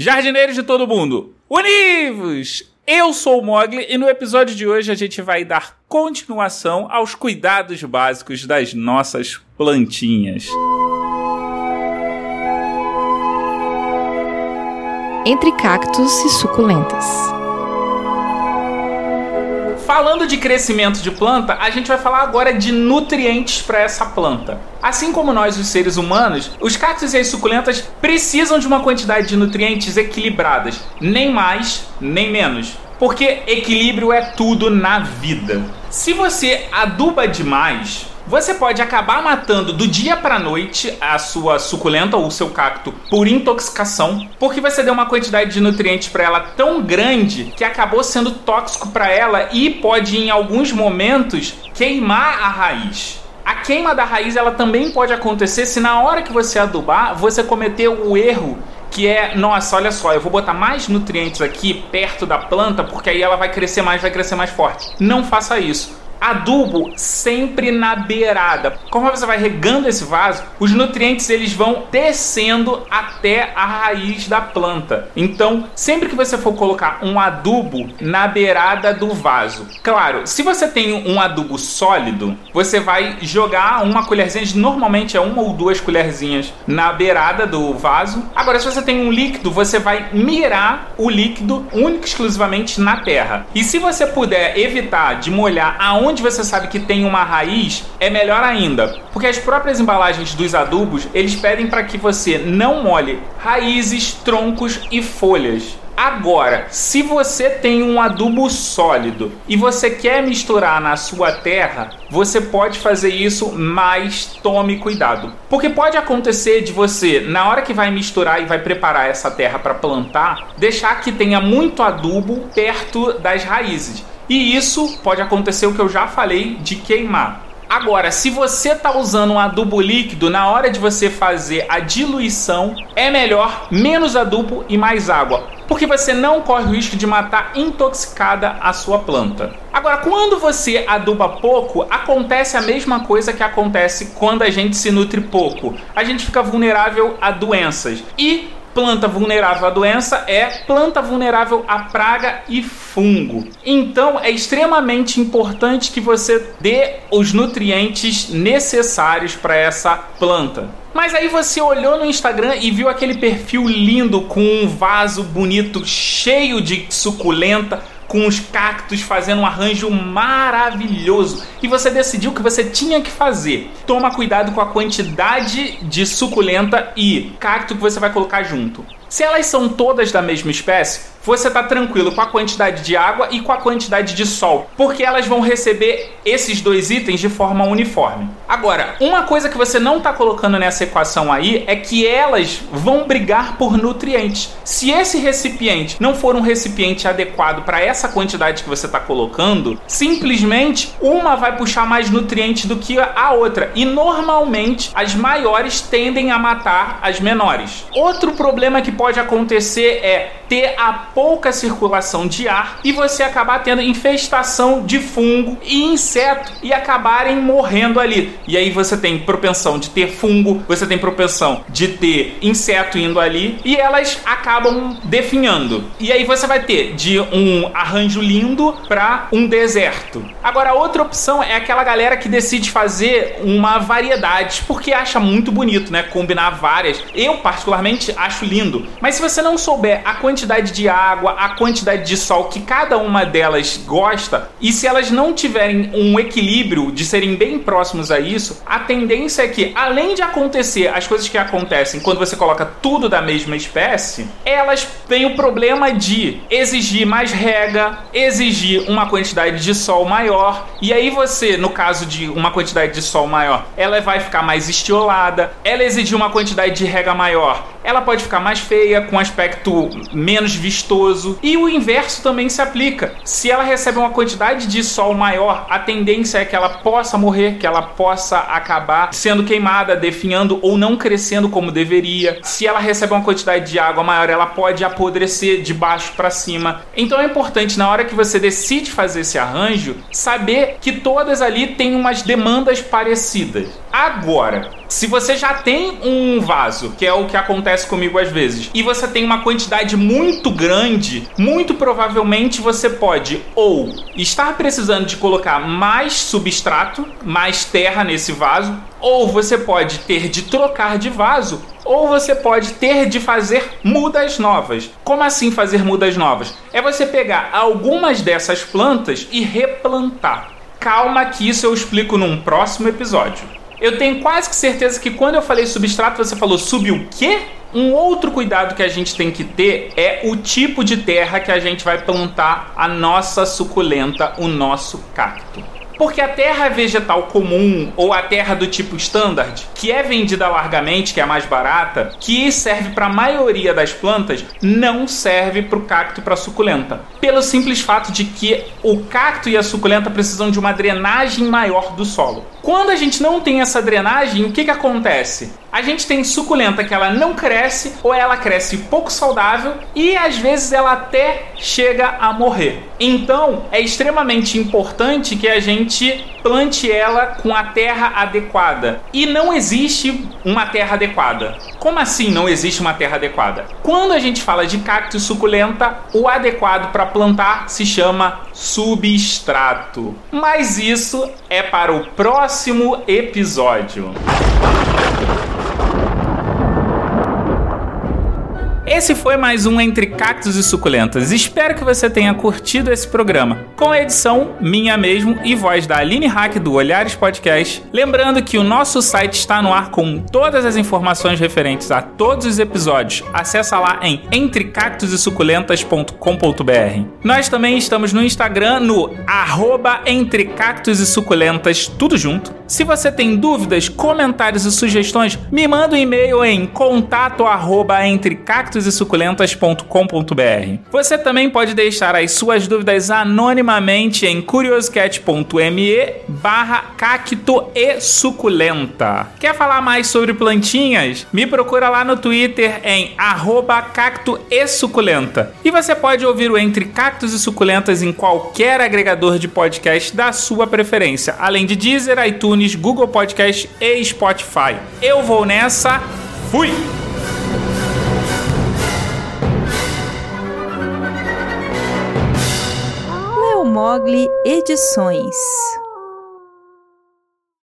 Jardineiros de todo mundo, univos! Eu sou o Mogli e no episódio de hoje a gente vai dar continuação aos cuidados básicos das nossas plantinhas. Entre cactos e suculentas. Falando de crescimento de planta, a gente vai falar agora de nutrientes para essa planta. Assim como nós, os seres humanos, os cactos e as suculentas precisam de uma quantidade de nutrientes equilibradas, nem mais, nem menos. Porque equilíbrio é tudo na vida. Se você aduba demais, você pode acabar matando do dia para noite a sua suculenta ou o seu cacto por intoxicação, porque você deu uma quantidade de nutrientes para ela tão grande que acabou sendo tóxico para ela e pode em alguns momentos queimar a raiz. A queima da raiz ela também pode acontecer se na hora que você adubar você cometeu o erro que é, nossa, olha só, eu vou botar mais nutrientes aqui perto da planta porque aí ela vai crescer mais, vai crescer mais forte. Não faça isso adubo sempre na beirada. Conforme você vai regando esse vaso, os nutrientes eles vão descendo até a raiz da planta. Então, sempre que você for colocar um adubo na beirada do vaso, claro, se você tem um adubo sólido, você vai jogar uma colherzinha, normalmente é uma ou duas colherzinhas na beirada do vaso. Agora, se você tem um líquido, você vai mirar o líquido único exclusivamente na terra. E se você puder evitar de molhar aonde onde você sabe que tem uma raiz, é melhor ainda, porque as próprias embalagens dos adubos, eles pedem para que você não molhe raízes, troncos e folhas. Agora, se você tem um adubo sólido e você quer misturar na sua terra, você pode fazer isso, mas tome cuidado. Porque pode acontecer de você, na hora que vai misturar e vai preparar essa terra para plantar, deixar que tenha muito adubo perto das raízes. E isso pode acontecer o que eu já falei de queimar. Agora, se você está usando um adubo líquido, na hora de você fazer a diluição, é melhor menos adubo e mais água, porque você não corre o risco de matar intoxicada a sua planta. Agora, quando você aduba pouco, acontece a mesma coisa que acontece quando a gente se nutre pouco. A gente fica vulnerável a doenças. E planta vulnerável à doença é planta vulnerável à praga e fungo. Então é extremamente importante que você dê os nutrientes necessários para essa planta. Mas aí você olhou no Instagram e viu aquele perfil lindo com um vaso bonito cheio de suculenta com os cactos fazendo um arranjo maravilhoso e você decidiu que você tinha que fazer. Toma cuidado com a quantidade de suculenta e cacto que você vai colocar junto. Se elas são todas da mesma espécie, você está tranquilo com a quantidade de água e com a quantidade de sol, porque elas vão receber esses dois itens de forma uniforme. Agora, uma coisa que você não está colocando nessa equação aí é que elas vão brigar por nutrientes. Se esse recipiente não for um recipiente adequado para essa quantidade que você está colocando, simplesmente uma vai puxar mais nutrientes do que a outra. E normalmente as maiores tendem a matar as menores. Outro problema que pode acontecer é ter a pouca circulação de ar e você acabar tendo infestação de fungo e inseto e acabarem morrendo ali. E aí você tem propensão de ter fungo, você tem propensão de ter inseto indo ali e elas acabam definhando. E aí você vai ter de um arranjo lindo para um deserto. Agora outra opção é aquela galera que decide fazer uma variedade porque acha muito bonito, né? Combinar várias. Eu particularmente acho lindo. Mas se você não souber a quantidade de água, a quantidade de sol que cada uma delas gosta, e se elas não tiverem um equilíbrio de serem bem próximos a isso, a tendência é que, além de acontecer as coisas que acontecem quando você coloca tudo da mesma espécie, elas têm o problema de exigir mais rega, exigir uma quantidade de sol maior, e aí você, no caso de uma quantidade de sol maior, ela vai ficar mais estiolada, ela exigir uma quantidade de rega maior, ela pode ficar mais feia com aspecto menos vistoso. E o inverso também se aplica. Se ela recebe uma quantidade de sol maior, a tendência é que ela possa morrer, que ela possa acabar sendo queimada, definhando ou não crescendo como deveria. Se ela recebe uma quantidade de água maior, ela pode apodrecer de baixo para cima. Então é importante na hora que você decide fazer esse arranjo, saber que todas ali têm umas demandas parecidas. Agora, Se você já tem um vaso, que é o que acontece comigo às vezes, e você tem uma quantidade muito grande, muito provavelmente você pode ou estar precisando de colocar mais substrato, mais terra nesse vaso, ou você pode ter de trocar de vaso, ou você pode ter de fazer mudas novas. Como assim fazer mudas novas? É você pegar algumas dessas plantas e replantar. Calma que isso eu explico num próximo episódio. Eu tenho quase que certeza que quando eu falei substrato, você falou sub o quê? Um outro cuidado que a gente tem que ter é o tipo de terra que a gente vai plantar a nossa suculenta, o nosso cacto. Porque a terra vegetal comum ou a terra do tipo standard, que é vendida largamente, que é a mais barata, que serve para a maioria das plantas, não serve para o cacto e para a suculenta. Pelo simples fato de que o cacto e a suculenta precisam de uma drenagem maior do solo. Quando a gente não tem essa drenagem, o que, que acontece? A gente tem suculenta que ela não cresce ou ela cresce pouco saudável e às vezes ela até chega a morrer. Então é extremamente importante que a gente plante ela com a terra adequada. E não existe uma terra adequada. Como assim não existe uma terra adequada? Quando a gente fala de cacto suculenta, o adequado para plantar se chama substrato. Mas isso é para o próximo episódio. Esse foi mais um Entre Cactos e Suculentas. Espero que você tenha curtido esse programa, com a edição minha mesmo e voz da Aline Hack do Olhares Podcast. Lembrando que o nosso site está no ar com todas as informações referentes a todos os episódios. Acesse lá em entrecactosesuculentas.com.br. Nós também estamos no Instagram no arroba Entre Cactos e Suculentas, tudo junto. Se você tem dúvidas, comentários e sugestões, me manda um e-mail em contato arroba entre cactos e suculentas.com.br. Você também pode deixar as suas dúvidas anonimamente em curioscat.me barra cacto e suculenta. Quer falar mais sobre plantinhas? Me procura lá no Twitter em arroba cacto e. E você pode ouvir o Entre Cactos e Suculentas em qualquer agregador de podcast da sua preferência, além de Deezer, iTunes, Google Podcast e Spotify. Eu vou nessa, fui! Mogli Edições.